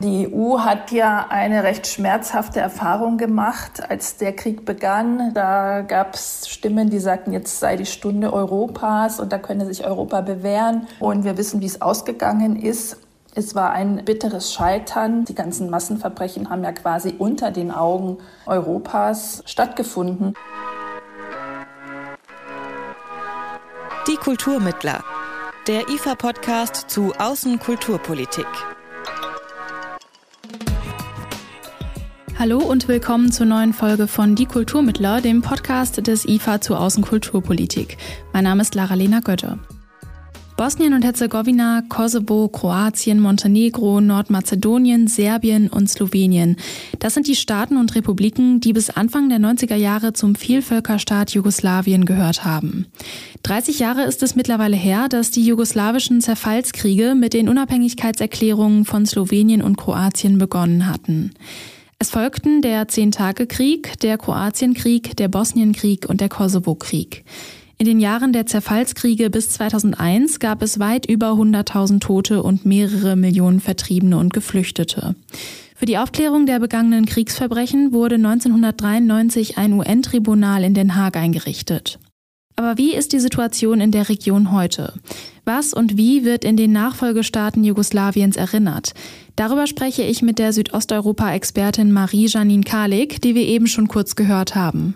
Die EU hat ja eine recht schmerzhafte Erfahrung gemacht, als der Krieg begann. Da gab es Stimmen, die sagten, jetzt sei die Stunde Europas und da könne sich Europa bewähren. Und wir wissen, wie es ausgegangen ist. Es war ein bitteres Scheitern. Die ganzen Massenverbrechen haben ja quasi unter den Augen Europas stattgefunden. Die Kulturmittler. Der IFA-Podcast zu Außenkulturpolitik. Hallo und willkommen zur neuen Folge von Die Kulturmittler, dem Podcast des IFA zur Außenkulturpolitik. Mein Name ist Lara-Lena Götte. Bosnien und Herzegowina, Kosovo, Kroatien, Montenegro, Nordmazedonien, Serbien und Slowenien. Das sind die Staaten und Republiken, die bis Anfang der 90er Jahre zum Vielvölkerstaat Jugoslawien gehört haben. 30 Jahre ist es mittlerweile her, dass die jugoslawischen Zerfallskriege mit den Unabhängigkeitserklärungen von Slowenien und Kroatien begonnen hatten. Es folgten der Zehntagekrieg, der Kroatienkrieg, der Bosnienkrieg und der Kosovo-Krieg. In den Jahren der Zerfallskriege bis 2001 gab es weit über 100.000 Tote und mehrere Millionen Vertriebene und Geflüchtete. Für die Aufklärung der begangenen Kriegsverbrechen wurde 1993 ein UN-Tribunal in Den Haag eingerichtet. Aber wie ist die Situation in der Region heute? Was und wie wird in den Nachfolgestaaten Jugoslawiens erinnert? Darüber spreche ich mit der Südosteuropa-Expertin Marie-Janine Kalik, die wir eben schon kurz gehört haben.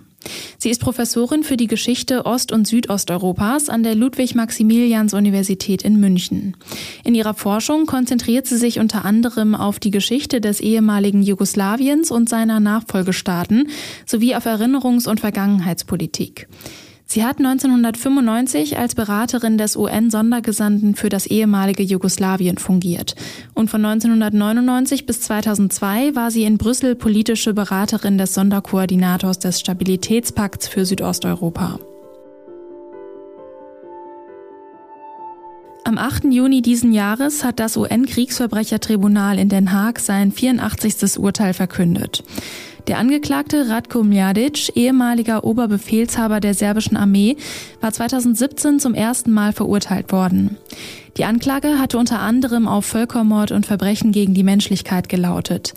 Sie ist Professorin für die Geschichte Ost- und Südosteuropas an der Ludwig-Maximilians-Universität in München. In ihrer Forschung konzentriert sie sich unter anderem auf die Geschichte des ehemaligen Jugoslawiens und seiner Nachfolgestaaten sowie auf Erinnerungs- und Vergangenheitspolitik. Sie hat 1995 als Beraterin des UN-Sondergesandten für das ehemalige Jugoslawien fungiert. Und von 1999 bis 2002 war sie in Brüssel politische Beraterin des Sonderkoordinators des Stabilitätspakts für Südosteuropa. Am 8. Juni diesen Jahres hat das UN-Kriegsverbrechertribunal in Den Haag sein 84. Urteil verkündet. Der Angeklagte Ratko Mladic, ehemaliger Oberbefehlshaber der serbischen Armee, war 2017 zum ersten Mal verurteilt worden. Die Anklage hatte unter anderem auf Völkermord und Verbrechen gegen die Menschlichkeit gelautet.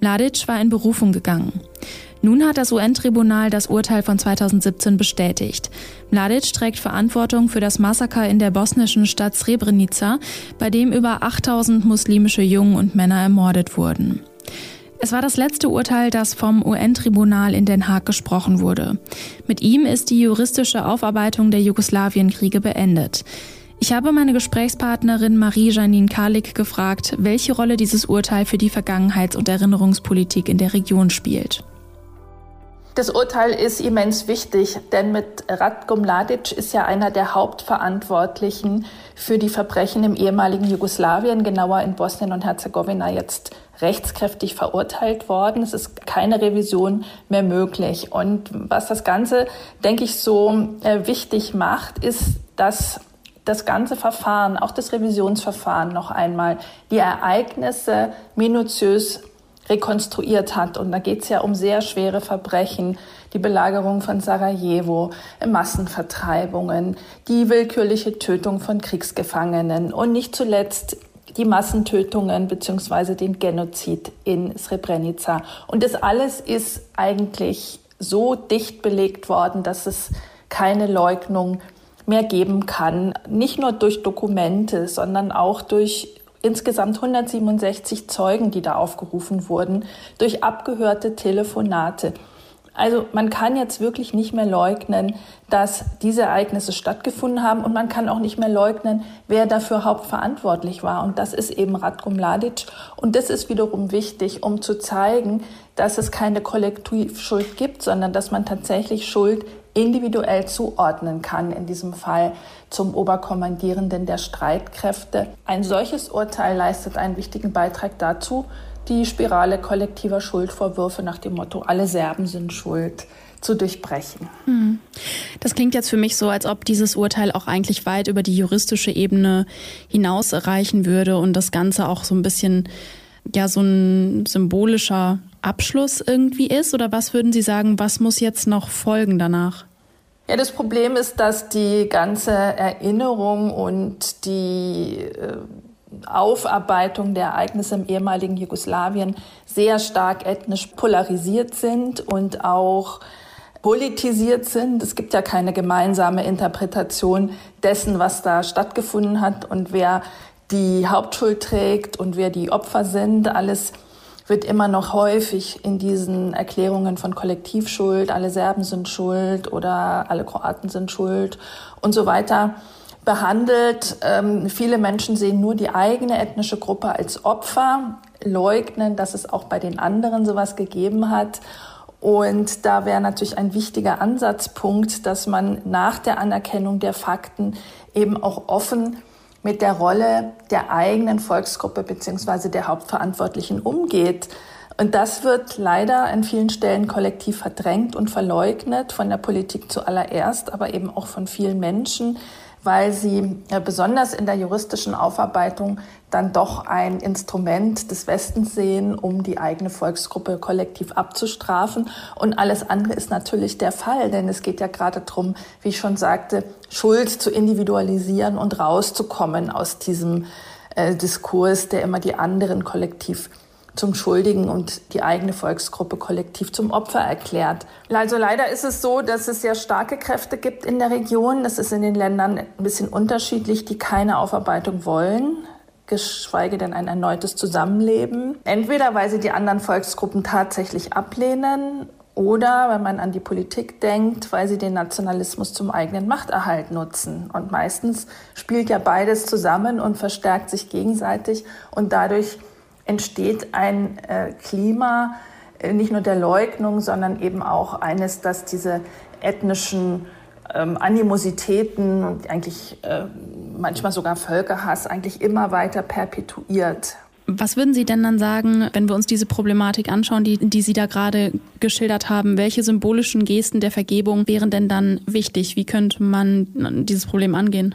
Mladic war in Berufung gegangen. Nun hat das UN-Tribunal das Urteil von 2017 bestätigt. Mladic trägt Verantwortung für das Massaker in der bosnischen Stadt Srebrenica, bei dem über 8000 muslimische Jungen und Männer ermordet wurden. Es war das letzte Urteil, das vom UN-Tribunal in Den Haag gesprochen wurde. Mit ihm ist die juristische Aufarbeitung der Jugoslawienkriege beendet. Ich habe meine Gesprächspartnerin Marie-Janine Kalik gefragt, welche Rolle dieses Urteil für die Vergangenheits- und Erinnerungspolitik in der Region spielt. Das Urteil ist immens wichtig, denn mit Ratko Mladic ist ja einer der Hauptverantwortlichen für die Verbrechen im ehemaligen Jugoslawien, genauer in Bosnien und Herzegowina jetzt rechtskräftig verurteilt worden. Es ist keine Revision mehr möglich. Und was das Ganze, denke ich, so äh, wichtig macht, ist, dass das ganze Verfahren, auch das Revisionsverfahren noch einmal die Ereignisse minutiös rekonstruiert hat. Und da geht es ja um sehr schwere Verbrechen, die Belagerung von Sarajevo, Massenvertreibungen, die willkürliche Tötung von Kriegsgefangenen und nicht zuletzt die Massentötungen beziehungsweise den Genozid in Srebrenica. Und das alles ist eigentlich so dicht belegt worden, dass es keine Leugnung mehr geben kann. Nicht nur durch Dokumente, sondern auch durch insgesamt 167 Zeugen, die da aufgerufen wurden, durch abgehörte Telefonate. Also man kann jetzt wirklich nicht mehr leugnen, dass diese Ereignisse stattgefunden haben und man kann auch nicht mehr leugnen, wer dafür hauptverantwortlich war. Und das ist eben Ratko Mladic. Und das ist wiederum wichtig, um zu zeigen, dass es keine Kollektivschuld gibt, sondern dass man tatsächlich Schuld individuell zuordnen kann, in diesem Fall zum Oberkommandierenden der Streitkräfte. Ein solches Urteil leistet einen wichtigen Beitrag dazu, die Spirale kollektiver Schuldvorwürfe nach dem Motto, alle Serben sind schuld, zu durchbrechen. Hm. Das klingt jetzt für mich so, als ob dieses Urteil auch eigentlich weit über die juristische Ebene hinaus erreichen würde und das Ganze auch so ein bisschen ja so ein symbolischer Abschluss irgendwie ist? Oder was würden Sie sagen, was muss jetzt noch folgen danach? Ja, das Problem ist, dass die ganze Erinnerung und die äh, Aufarbeitung der Ereignisse im ehemaligen Jugoslawien sehr stark ethnisch polarisiert sind und auch politisiert sind. Es gibt ja keine gemeinsame Interpretation dessen, was da stattgefunden hat und wer die Hauptschuld trägt und wer die Opfer sind. Alles wird immer noch häufig in diesen Erklärungen von Kollektivschuld, alle Serben sind schuld oder alle Kroaten sind schuld und so weiter behandelt. Ähm, viele Menschen sehen nur die eigene ethnische Gruppe als Opfer, leugnen, dass es auch bei den anderen sowas gegeben hat. Und da wäre natürlich ein wichtiger Ansatzpunkt, dass man nach der Anerkennung der Fakten eben auch offen mit der Rolle der eigenen Volksgruppe beziehungsweise der Hauptverantwortlichen umgeht. Und das wird leider an vielen Stellen kollektiv verdrängt und verleugnet, von der Politik zuallererst, aber eben auch von vielen Menschen, weil sie äh, besonders in der juristischen Aufarbeitung dann doch ein Instrument des Westens sehen, um die eigene Volksgruppe kollektiv abzustrafen. Und alles andere ist natürlich der Fall, denn es geht ja gerade darum, wie ich schon sagte, Schuld zu individualisieren und rauszukommen aus diesem äh, Diskurs, der immer die anderen kollektiv zum Schuldigen und die eigene Volksgruppe kollektiv zum Opfer erklärt. Also leider ist es so, dass es sehr starke Kräfte gibt in der Region. Das ist in den Ländern ein bisschen unterschiedlich, die keine Aufarbeitung wollen geschweige denn ein erneutes Zusammenleben. Entweder weil sie die anderen Volksgruppen tatsächlich ablehnen oder, wenn man an die Politik denkt, weil sie den Nationalismus zum eigenen Machterhalt nutzen. Und meistens spielt ja beides zusammen und verstärkt sich gegenseitig und dadurch entsteht ein äh, Klima äh, nicht nur der Leugnung, sondern eben auch eines, dass diese ethnischen ähm, Animositäten und eigentlich äh, manchmal sogar Völkerhass eigentlich immer weiter perpetuiert. Was würden Sie denn dann sagen, wenn wir uns diese Problematik anschauen, die, die Sie da gerade geschildert haben? Welche symbolischen Gesten der Vergebung wären denn dann wichtig? Wie könnte man dieses Problem angehen?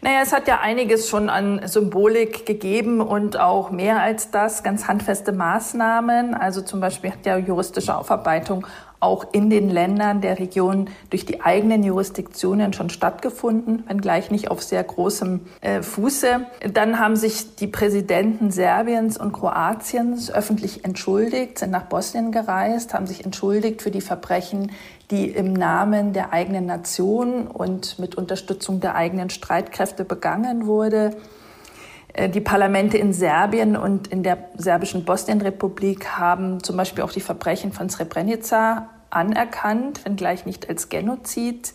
Naja, es hat ja einiges schon an Symbolik gegeben und auch mehr als das, ganz handfeste Maßnahmen. Also zum Beispiel hat ja juristische Aufarbeitung auch in den Ländern der Region durch die eigenen Jurisdiktionen schon stattgefunden, wenngleich nicht auf sehr großem äh, Fuße. Dann haben sich die Präsidenten Serbiens und Kroatiens öffentlich entschuldigt, sind nach Bosnien gereist, haben sich entschuldigt für die Verbrechen, die im Namen der eigenen Nation und mit Unterstützung der eigenen Streitkräfte begangen wurde. Äh, die Parlamente in Serbien und in der serbischen Bosnienrepublik haben zum Beispiel auch die Verbrechen von Srebrenica anerkannt, wenngleich nicht als Genozid.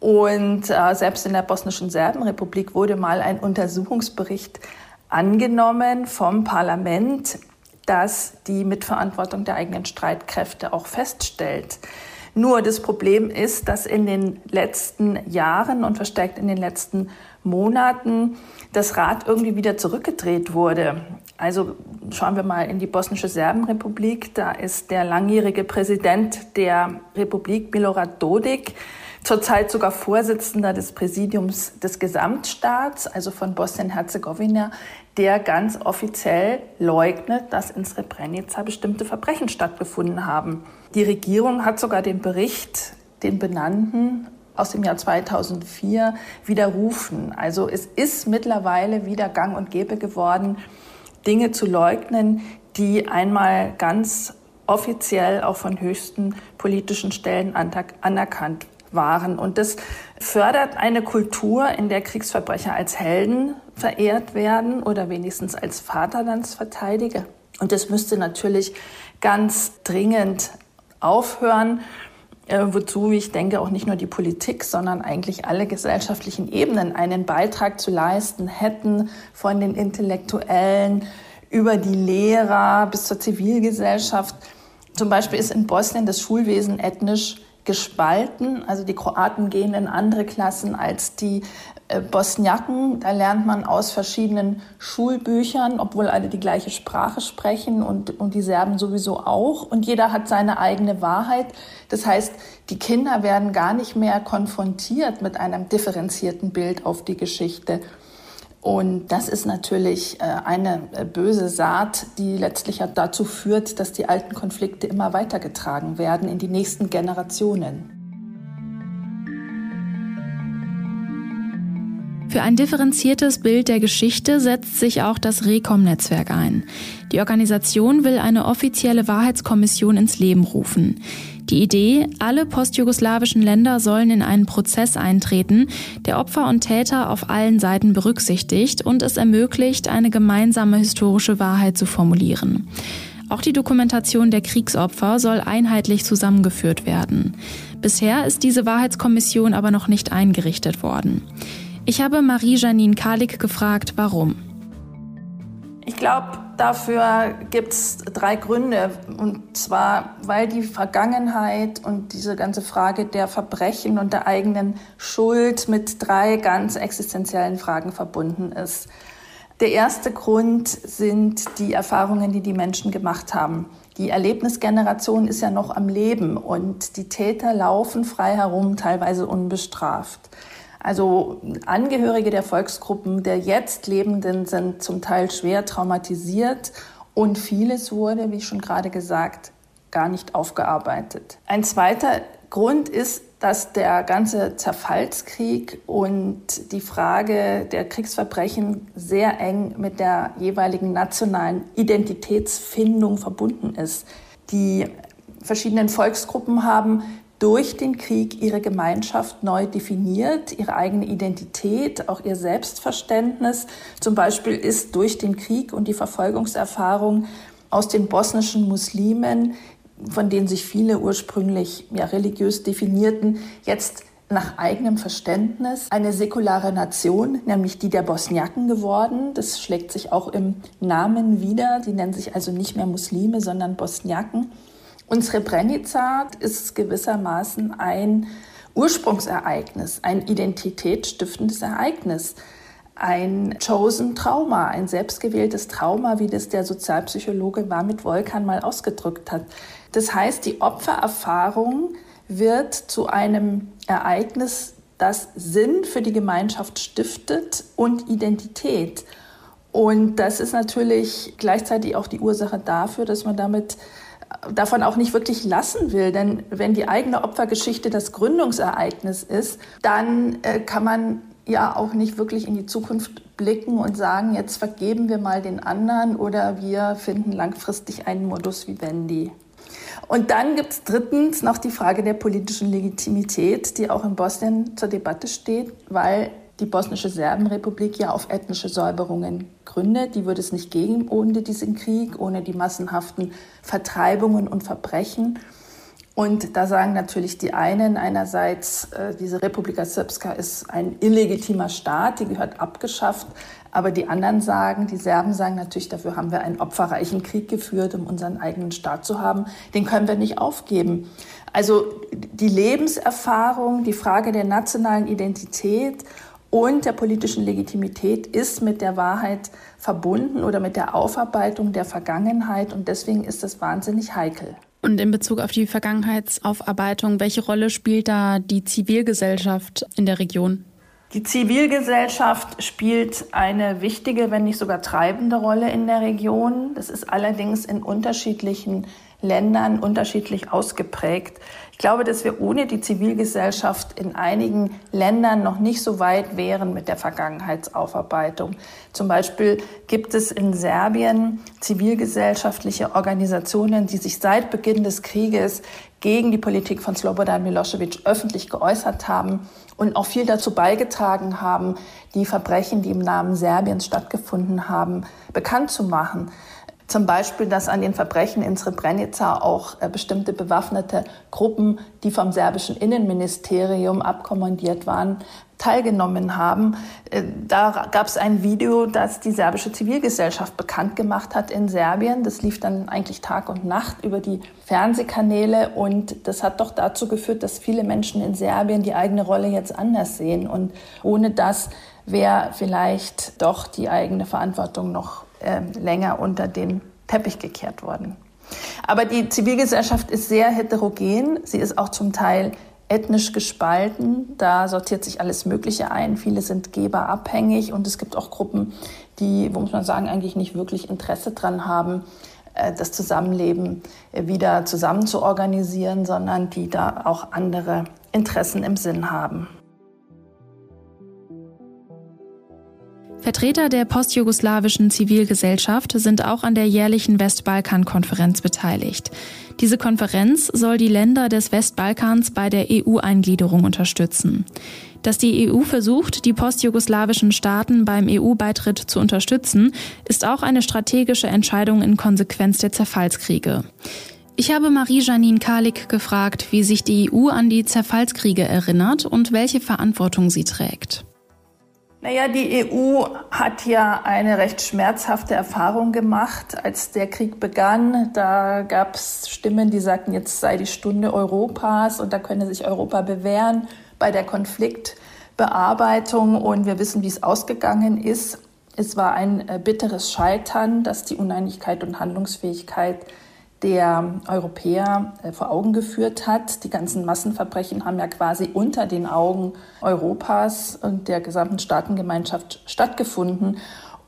Und äh, selbst in der bosnischen Serbenrepublik wurde mal ein Untersuchungsbericht angenommen vom Parlament, das die Mitverantwortung der eigenen Streitkräfte auch feststellt. Nur das Problem ist, dass in den letzten Jahren und verstärkt in den letzten Monaten das Rad irgendwie wieder zurückgedreht wurde. Also schauen wir mal in die bosnische Serbenrepublik. Da ist der langjährige Präsident der Republik, Milorad Dodik, zurzeit sogar Vorsitzender des Präsidiums des Gesamtstaats, also von Bosnien-Herzegowina, der ganz offiziell leugnet, dass in Srebrenica bestimmte Verbrechen stattgefunden haben. Die Regierung hat sogar den Bericht, den benannten, aus dem Jahr 2004 widerrufen. Also es ist mittlerweile wieder gang und gäbe geworden, Dinge zu leugnen, die einmal ganz offiziell auch von höchsten politischen Stellen anerkannt waren. Und das fördert eine Kultur, in der Kriegsverbrecher als Helden verehrt werden oder wenigstens als Vaterlandsverteidiger. Und das müsste natürlich ganz dringend aufhören, äh, wozu ich denke auch nicht nur die Politik, sondern eigentlich alle gesellschaftlichen Ebenen einen Beitrag zu leisten hätten, von den Intellektuellen über die Lehrer bis zur Zivilgesellschaft. Zum Beispiel ist in Bosnien das Schulwesen ethnisch gespalten. Also die Kroaten gehen in andere Klassen als die äh, Bosniaken. Da lernt man aus verschiedenen Schulbüchern, obwohl alle die gleiche Sprache sprechen und, und die Serben sowieso auch. Und jeder hat seine eigene Wahrheit. Das heißt, die Kinder werden gar nicht mehr konfrontiert mit einem differenzierten Bild auf die Geschichte. Und das ist natürlich äh, eine äh, böse Saat, die letztlich dazu führt, dass die alten Konflikte immer weitergetragen werden in die nächsten Generationen. Für ein differenziertes Bild der Geschichte setzt sich auch das Recom-Netzwerk ein. Die Organisation will eine offizielle Wahrheitskommission ins Leben rufen. Die Idee, alle postjugoslawischen Länder sollen in einen Prozess eintreten, der Opfer und Täter auf allen Seiten berücksichtigt und es ermöglicht, eine gemeinsame historische Wahrheit zu formulieren. Auch die Dokumentation der Kriegsopfer soll einheitlich zusammengeführt werden. Bisher ist diese Wahrheitskommission aber noch nicht eingerichtet worden. Ich habe Marie-Janine Kalik gefragt, warum. Ich glaube, dafür gibt es drei Gründe. Und zwar, weil die Vergangenheit und diese ganze Frage der Verbrechen und der eigenen Schuld mit drei ganz existenziellen Fragen verbunden ist. Der erste Grund sind die Erfahrungen, die die Menschen gemacht haben. Die Erlebnisgeneration ist ja noch am Leben und die Täter laufen frei herum, teilweise unbestraft. Also Angehörige der Volksgruppen der jetzt Lebenden sind zum Teil schwer traumatisiert und vieles wurde, wie schon gerade gesagt, gar nicht aufgearbeitet. Ein zweiter Grund ist, dass der ganze Zerfallskrieg und die Frage der Kriegsverbrechen sehr eng mit der jeweiligen nationalen Identitätsfindung verbunden ist. Die verschiedenen Volksgruppen haben durch den Krieg ihre Gemeinschaft neu definiert, ihre eigene Identität, auch ihr Selbstverständnis. Zum Beispiel ist durch den Krieg und die Verfolgungserfahrung aus den bosnischen Muslimen, von denen sich viele ursprünglich ja, religiös definierten, jetzt nach eigenem Verständnis eine säkulare Nation, nämlich die der Bosniaken geworden. Das schlägt sich auch im Namen wieder. Die nennen sich also nicht mehr Muslime, sondern Bosniaken. Und Srebrenica ist gewissermaßen ein Ursprungsereignis, ein identitätsstiftendes Ereignis, ein chosen Trauma, ein selbstgewähltes Trauma, wie das der Sozialpsychologe Marmit Volkan mal ausgedrückt hat. Das heißt, die Opfererfahrung wird zu einem Ereignis, das Sinn für die Gemeinschaft stiftet und Identität. Und das ist natürlich gleichzeitig auch die Ursache dafür, dass man damit davon auch nicht wirklich lassen will. Denn wenn die eigene Opfergeschichte das Gründungsereignis ist, dann äh, kann man ja auch nicht wirklich in die Zukunft blicken und sagen, jetzt vergeben wir mal den anderen oder wir finden langfristig einen Modus vivendi. Und dann gibt es drittens noch die Frage der politischen Legitimität, die auch in Bosnien zur Debatte steht, weil die bosnische Serbenrepublik ja auf ethnische Säuberungen gründet. Die würde es nicht geben ohne diesen Krieg, ohne die massenhaften Vertreibungen und Verbrechen. Und da sagen natürlich die einen einerseits, äh, diese Republika Srpska ist ein illegitimer Staat, die gehört abgeschafft. Aber die anderen sagen, die Serben sagen natürlich, dafür haben wir einen opferreichen Krieg geführt, um unseren eigenen Staat zu haben. Den können wir nicht aufgeben. Also die Lebenserfahrung, die Frage der nationalen Identität und der politischen Legitimität ist mit der Wahrheit verbunden oder mit der Aufarbeitung der Vergangenheit und deswegen ist das wahnsinnig heikel. Und in Bezug auf die Vergangenheitsaufarbeitung, welche Rolle spielt da die Zivilgesellschaft in der Region? Die Zivilgesellschaft spielt eine wichtige, wenn nicht sogar treibende Rolle in der Region. Das ist allerdings in unterschiedlichen Ländern unterschiedlich ausgeprägt. Ich glaube, dass wir ohne die Zivilgesellschaft in einigen Ländern noch nicht so weit wären mit der Vergangenheitsaufarbeitung. Zum Beispiel gibt es in Serbien zivilgesellschaftliche Organisationen, die sich seit Beginn des Krieges gegen die Politik von Slobodan Milosevic öffentlich geäußert haben und auch viel dazu beigetragen haben, die Verbrechen, die im Namen Serbiens stattgefunden haben, bekannt zu machen. Zum Beispiel, dass an den Verbrechen in Srebrenica auch äh, bestimmte bewaffnete Gruppen, die vom serbischen Innenministerium abkommandiert waren, teilgenommen haben. Äh, da gab es ein Video, das die serbische Zivilgesellschaft bekannt gemacht hat in Serbien. Das lief dann eigentlich Tag und Nacht über die Fernsehkanäle und das hat doch dazu geführt, dass viele Menschen in Serbien die eigene Rolle jetzt anders sehen. Und ohne das wäre vielleicht doch die eigene Verantwortung noch äh, länger unter den Teppich gekehrt worden. Aber die Zivilgesellschaft ist sehr heterogen. Sie ist auch zum Teil ethnisch gespalten. Da sortiert sich alles Mögliche ein. Viele sind geberabhängig und es gibt auch Gruppen, die, wo muss man sagen, eigentlich nicht wirklich Interesse dran haben, äh, das Zusammenleben wieder zusammen zu organisieren, sondern die da auch andere Interessen im Sinn haben. Vertreter der postjugoslawischen Zivilgesellschaft sind auch an der jährlichen Westbalkan-Konferenz beteiligt. Diese Konferenz soll die Länder des Westbalkans bei der EU-Eingliederung unterstützen. Dass die EU versucht, die postjugoslawischen Staaten beim EU-Beitritt zu unterstützen, ist auch eine strategische Entscheidung in Konsequenz der Zerfallskriege. Ich habe Marie-Janine Kalik gefragt, wie sich die EU an die Zerfallskriege erinnert und welche Verantwortung sie trägt. Naja, die EU hat ja eine recht schmerzhafte Erfahrung gemacht, als der Krieg begann. Da gab es Stimmen, die sagten, jetzt sei die Stunde Europas und da könne sich Europa bewähren bei der Konfliktbearbeitung. Und wir wissen, wie es ausgegangen ist. Es war ein äh, bitteres Scheitern, dass die Uneinigkeit und Handlungsfähigkeit der Europäer äh, vor Augen geführt hat. Die ganzen Massenverbrechen haben ja quasi unter den Augen Europas und der gesamten Staatengemeinschaft stattgefunden.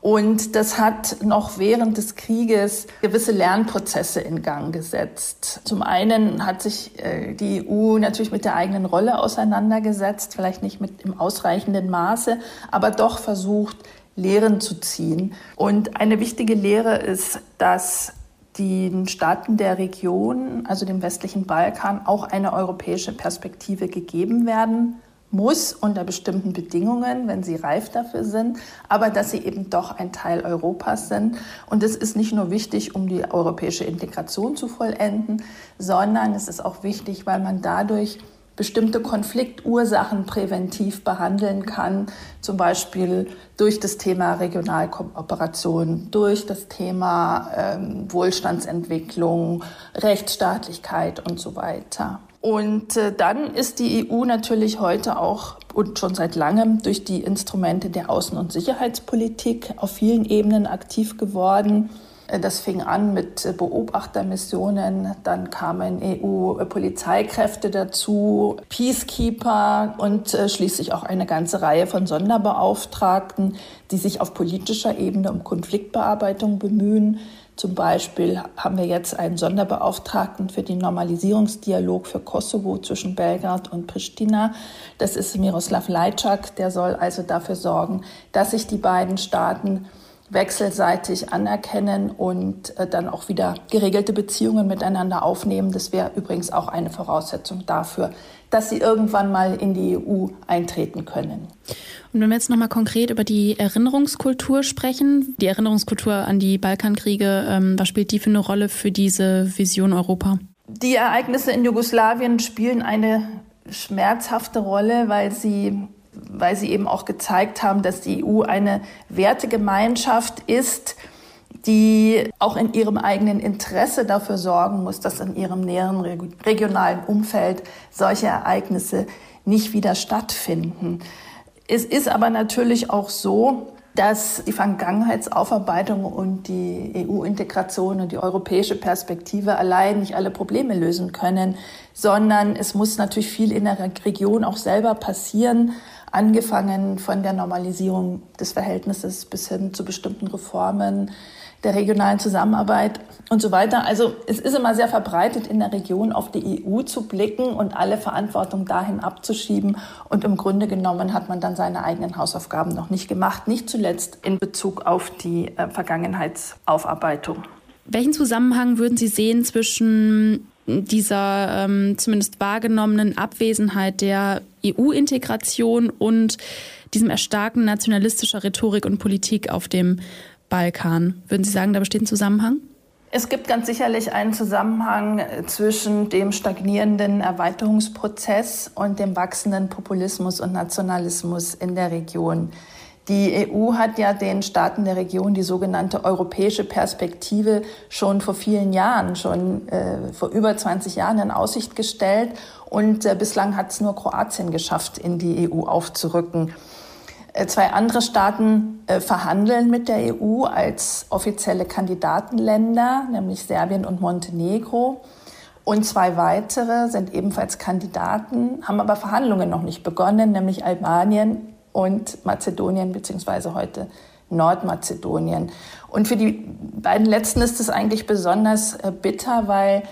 Und das hat noch während des Krieges gewisse Lernprozesse in Gang gesetzt. Zum einen hat sich äh, die EU natürlich mit der eigenen Rolle auseinandergesetzt, vielleicht nicht mit im ausreichenden Maße, aber doch versucht, Lehren zu ziehen. Und eine wichtige Lehre ist, dass den Staaten der Region, also dem westlichen Balkan, auch eine europäische Perspektive gegeben werden muss unter bestimmten Bedingungen, wenn sie reif dafür sind, aber dass sie eben doch ein Teil Europas sind. Und es ist nicht nur wichtig, um die europäische Integration zu vollenden, sondern es ist auch wichtig, weil man dadurch bestimmte Konfliktursachen präventiv behandeln kann, zum Beispiel durch das Thema Regionalkooperation, durch das Thema ähm, Wohlstandsentwicklung, Rechtsstaatlichkeit und so weiter. Und äh, dann ist die EU natürlich heute auch und schon seit langem durch die Instrumente der Außen- und Sicherheitspolitik auf vielen Ebenen aktiv geworden. Äh, das fing an mit äh, Beobachtermissionen, dann kamen EU-Polizeikräfte dazu, Peacekeeper und äh, schließlich auch eine ganze Reihe von Sonderbeauftragten, die sich auf politischer Ebene um Konfliktbearbeitung bemühen. Zum Beispiel haben wir jetzt einen Sonderbeauftragten für den Normalisierungsdialog für Kosovo zwischen Belgrad und Pristina. Das ist Miroslav Lajczak. Der soll also dafür sorgen, dass sich die beiden Staaten wechselseitig anerkennen und äh, dann auch wieder geregelte Beziehungen miteinander aufnehmen. Das wäre übrigens auch eine Voraussetzung dafür, dass sie irgendwann mal in die EU eintreten können. Und wenn wir jetzt nochmal konkret über die Erinnerungskultur sprechen, die Erinnerungskultur an die Balkankriege, ähm, was spielt die für eine Rolle für diese Vision Europa? Die Ereignisse in Jugoslawien spielen eine schmerzhafte Rolle, weil sie weil sie eben auch gezeigt haben, dass die EU eine Wertegemeinschaft ist, die auch in ihrem eigenen Interesse dafür sorgen muss, dass in ihrem näheren regionalen Umfeld solche Ereignisse nicht wieder stattfinden. Es ist aber natürlich auch so, dass die Vergangenheitsaufarbeitung und die EU-Integration und die europäische Perspektive allein nicht alle Probleme lösen können, sondern es muss natürlich viel in der Region auch selber passieren angefangen von der Normalisierung des Verhältnisses bis hin zu bestimmten Reformen der regionalen Zusammenarbeit und so weiter. Also es ist immer sehr verbreitet in der Region auf die EU zu blicken und alle Verantwortung dahin abzuschieben. Und im Grunde genommen hat man dann seine eigenen Hausaufgaben noch nicht gemacht, nicht zuletzt in Bezug auf die äh, Vergangenheitsaufarbeitung. Welchen Zusammenhang würden Sie sehen zwischen dieser ähm, zumindest wahrgenommenen Abwesenheit der EU-Integration und diesem Erstarken nationalistischer Rhetorik und Politik auf dem Balkan. Würden Sie sagen, da besteht ein Zusammenhang? Es gibt ganz sicherlich einen Zusammenhang zwischen dem stagnierenden Erweiterungsprozess und dem wachsenden Populismus und Nationalismus in der Region. Die EU hat ja den Staaten der Region die sogenannte europäische Perspektive schon vor vielen Jahren, schon äh, vor über 20 Jahren in Aussicht gestellt. Und äh, bislang hat es nur Kroatien geschafft, in die EU aufzurücken. Äh, zwei andere Staaten äh, verhandeln mit der EU als offizielle Kandidatenländer, nämlich Serbien und Montenegro. Und zwei weitere sind ebenfalls Kandidaten, haben aber Verhandlungen noch nicht begonnen, nämlich Albanien und Mazedonien beziehungsweise heute Nordmazedonien. Und für die beiden letzten ist es eigentlich besonders äh, bitter, weil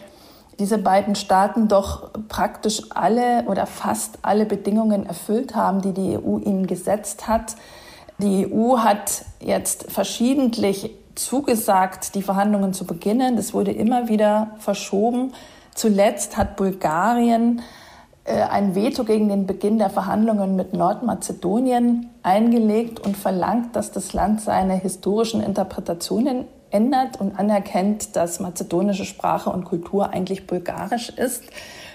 diese beiden Staaten doch praktisch alle oder fast alle Bedingungen erfüllt haben, die die EU ihnen gesetzt hat. Die EU hat jetzt verschiedentlich zugesagt, die Verhandlungen zu beginnen. Das wurde immer wieder verschoben. Zuletzt hat Bulgarien ein Veto gegen den Beginn der Verhandlungen mit Nordmazedonien eingelegt und verlangt, dass das Land seine historischen Interpretationen ändert und anerkennt, dass mazedonische Sprache und Kultur eigentlich bulgarisch ist.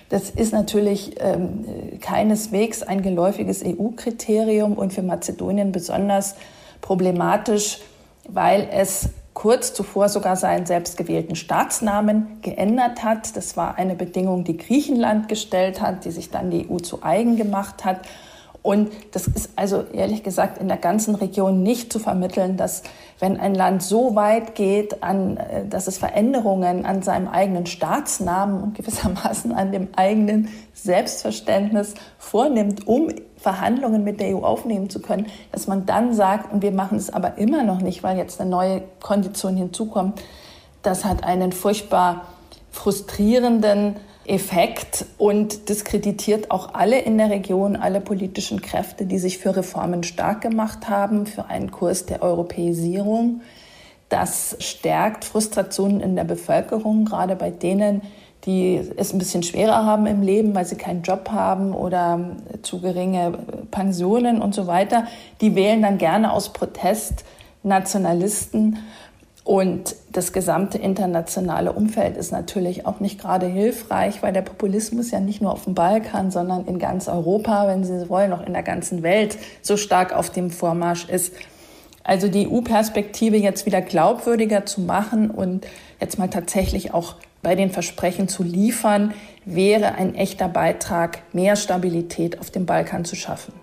Das ist natürlich ähm, keineswegs ein geläufiges EU-Kriterium und für Mazedonien besonders problematisch, weil es kurz zuvor sogar seinen selbstgewählten Staatsnamen geändert hat. Das war eine Bedingung, die Griechenland gestellt hat, die sich dann die EU zu eigen gemacht hat. Und das ist also ehrlich gesagt in der ganzen Region nicht zu vermitteln, dass wenn ein Land so weit geht, an, äh, dass es Veränderungen an seinem eigenen Staatsnamen und gewissermaßen an dem eigenen Selbstverständnis vornimmt, um Verhandlungen mit der EU aufnehmen zu können, dass man dann sagt, und wir machen es aber immer noch nicht, weil jetzt eine neue Kondition hinzukommt, das hat einen furchtbar frustrierenden Effekt und diskreditiert auch alle in der Region, alle politischen Kräfte, die sich für Reformen stark gemacht haben, für einen Kurs der Europäisierung. Das stärkt Frustrationen in der Bevölkerung, gerade bei denen, die es ein bisschen schwerer haben im Leben, weil sie keinen Job haben oder zu geringe Pensionen und so weiter. Die wählen dann gerne aus Protest Nationalisten und das gesamte internationale Umfeld ist natürlich auch nicht gerade hilfreich, weil der Populismus ja nicht nur auf dem Balkan, sondern in ganz Europa, wenn Sie wollen, auch in der ganzen Welt so stark auf dem Vormarsch ist. Also die EU-Perspektive jetzt wieder glaubwürdiger zu machen und jetzt mal tatsächlich auch bei den Versprechen zu liefern, wäre ein echter Beitrag, mehr Stabilität auf dem Balkan zu schaffen.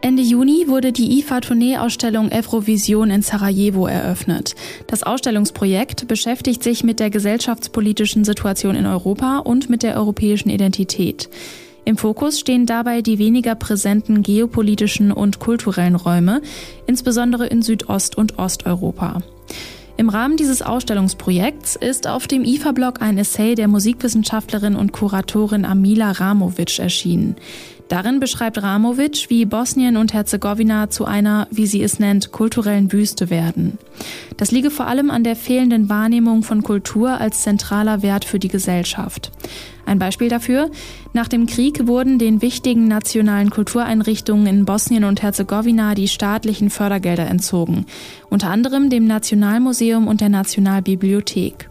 Ende Juni wurde die IFA-Tournee-Ausstellung Evrovision in Sarajevo eröffnet. Das Ausstellungsprojekt beschäftigt sich mit der gesellschaftspolitischen Situation in Europa und mit der europäischen Identität. Im Fokus stehen dabei die weniger präsenten geopolitischen und kulturellen Räume, insbesondere in Südost- und Osteuropa. Im Rahmen dieses Ausstellungsprojekts ist auf dem IFA-Blog ein Essay der Musikwissenschaftlerin und Kuratorin Amila Ramovic erschienen. Darin beschreibt Ramovic, wie Bosnien und Herzegowina zu einer, wie sie es nennt, kulturellen Wüste werden. Das liege vor allem an der fehlenden Wahrnehmung von Kultur als zentraler Wert für die Gesellschaft. Ein Beispiel dafür, nach dem Krieg wurden den wichtigen nationalen Kultureinrichtungen in Bosnien und Herzegowina die staatlichen Fördergelder entzogen, unter anderem dem Nationalmuseum und der Nationalbibliothek.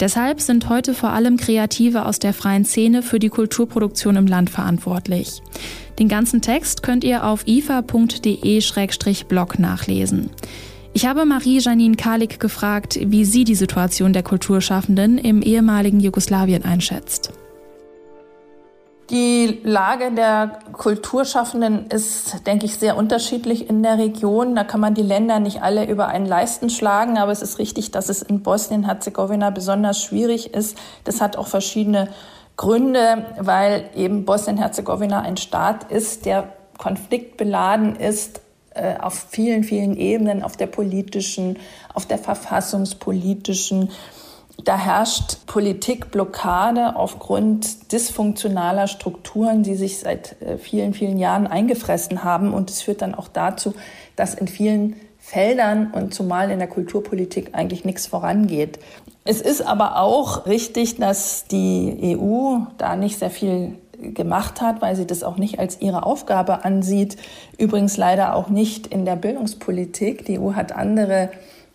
Deshalb sind heute vor allem Kreative aus der freien Szene für die Kulturproduktion im Land verantwortlich. Den ganzen Text könnt ihr auf ifa.de-blog nachlesen. Ich habe Marie-Janine Kalik gefragt, wie sie die Situation der Kulturschaffenden im ehemaligen Jugoslawien einschätzt. Die Lage der Kulturschaffenden ist, denke ich, sehr unterschiedlich in der Region. Da kann man die Länder nicht alle über einen Leisten schlagen, aber es ist richtig, dass es in Bosnien-Herzegowina besonders schwierig ist. Das hat auch verschiedene Gründe, weil eben Bosnien-Herzegowina ein Staat ist, der konfliktbeladen ist äh, auf vielen, vielen Ebenen, auf der politischen, auf der verfassungspolitischen, da herrscht Politikblockade aufgrund dysfunktionaler Strukturen, die sich seit äh, vielen, vielen Jahren eingefressen haben. Und es führt dann auch dazu, dass in vielen Feldern und zumal in der Kulturpolitik eigentlich nichts vorangeht. Es ist aber auch richtig, dass die EU da nicht sehr viel gemacht hat, weil sie das auch nicht als ihre Aufgabe ansieht. Übrigens leider auch nicht in der Bildungspolitik. Die EU hat andere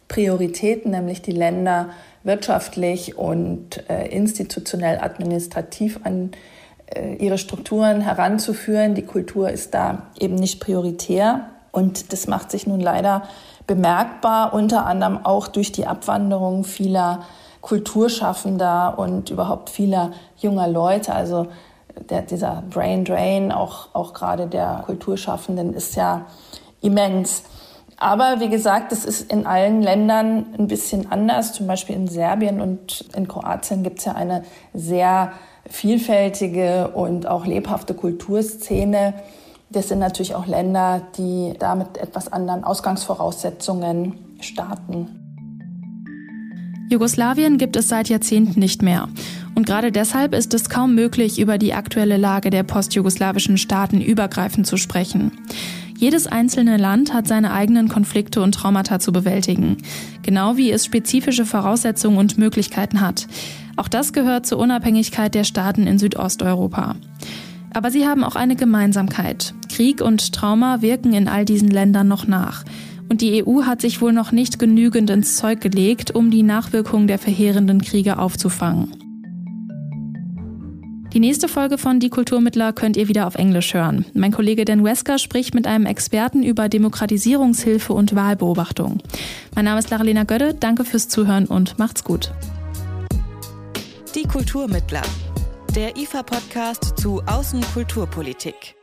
Prioritäten, nämlich die Länder wirtschaftlich und äh, institutionell administrativ an äh, ihre Strukturen heranzuführen. Die Kultur ist da eben nicht prioritär und das macht sich nun leider bemerkbar, unter anderem auch durch die Abwanderung vieler Kulturschaffender und überhaupt vieler junger Leute. Also der, dieser Brain Drain, auch, auch gerade der Kulturschaffenden, ist ja immens. Aber wie gesagt, es ist in allen Ländern ein bisschen anders. Zum Beispiel in Serbien und in Kroatien gibt es ja eine sehr vielfältige und auch lebhafte Kulturszene. Das sind natürlich auch Länder, die da mit etwas anderen Ausgangsvoraussetzungen starten. Jugoslawien gibt es seit Jahrzehnten nicht mehr. Und gerade deshalb ist es kaum möglich, über die aktuelle Lage der postjugoslawischen Staaten übergreifend zu sprechen. Jedes einzelne Land hat seine eigenen Konflikte und Traumata zu bewältigen, genau wie es spezifische Voraussetzungen und Möglichkeiten hat. Auch das gehört zur Unabhängigkeit der Staaten in Südosteuropa. Aber sie haben auch eine Gemeinsamkeit. Krieg und Trauma wirken in all diesen Ländern noch nach. Und die EU hat sich wohl noch nicht genügend ins Zeug gelegt, um die Nachwirkungen der verheerenden Kriege aufzufangen. Die nächste Folge von Die Kulturmittler könnt ihr wieder auf Englisch hören. Mein Kollege Dan Wesker spricht mit einem Experten über Demokratisierungshilfe und Wahlbeobachtung. Mein Name ist Laralena Gödde, danke fürs Zuhören und macht's gut. Die Kulturmittler, der IFA-Podcast zu Außenkulturpolitik.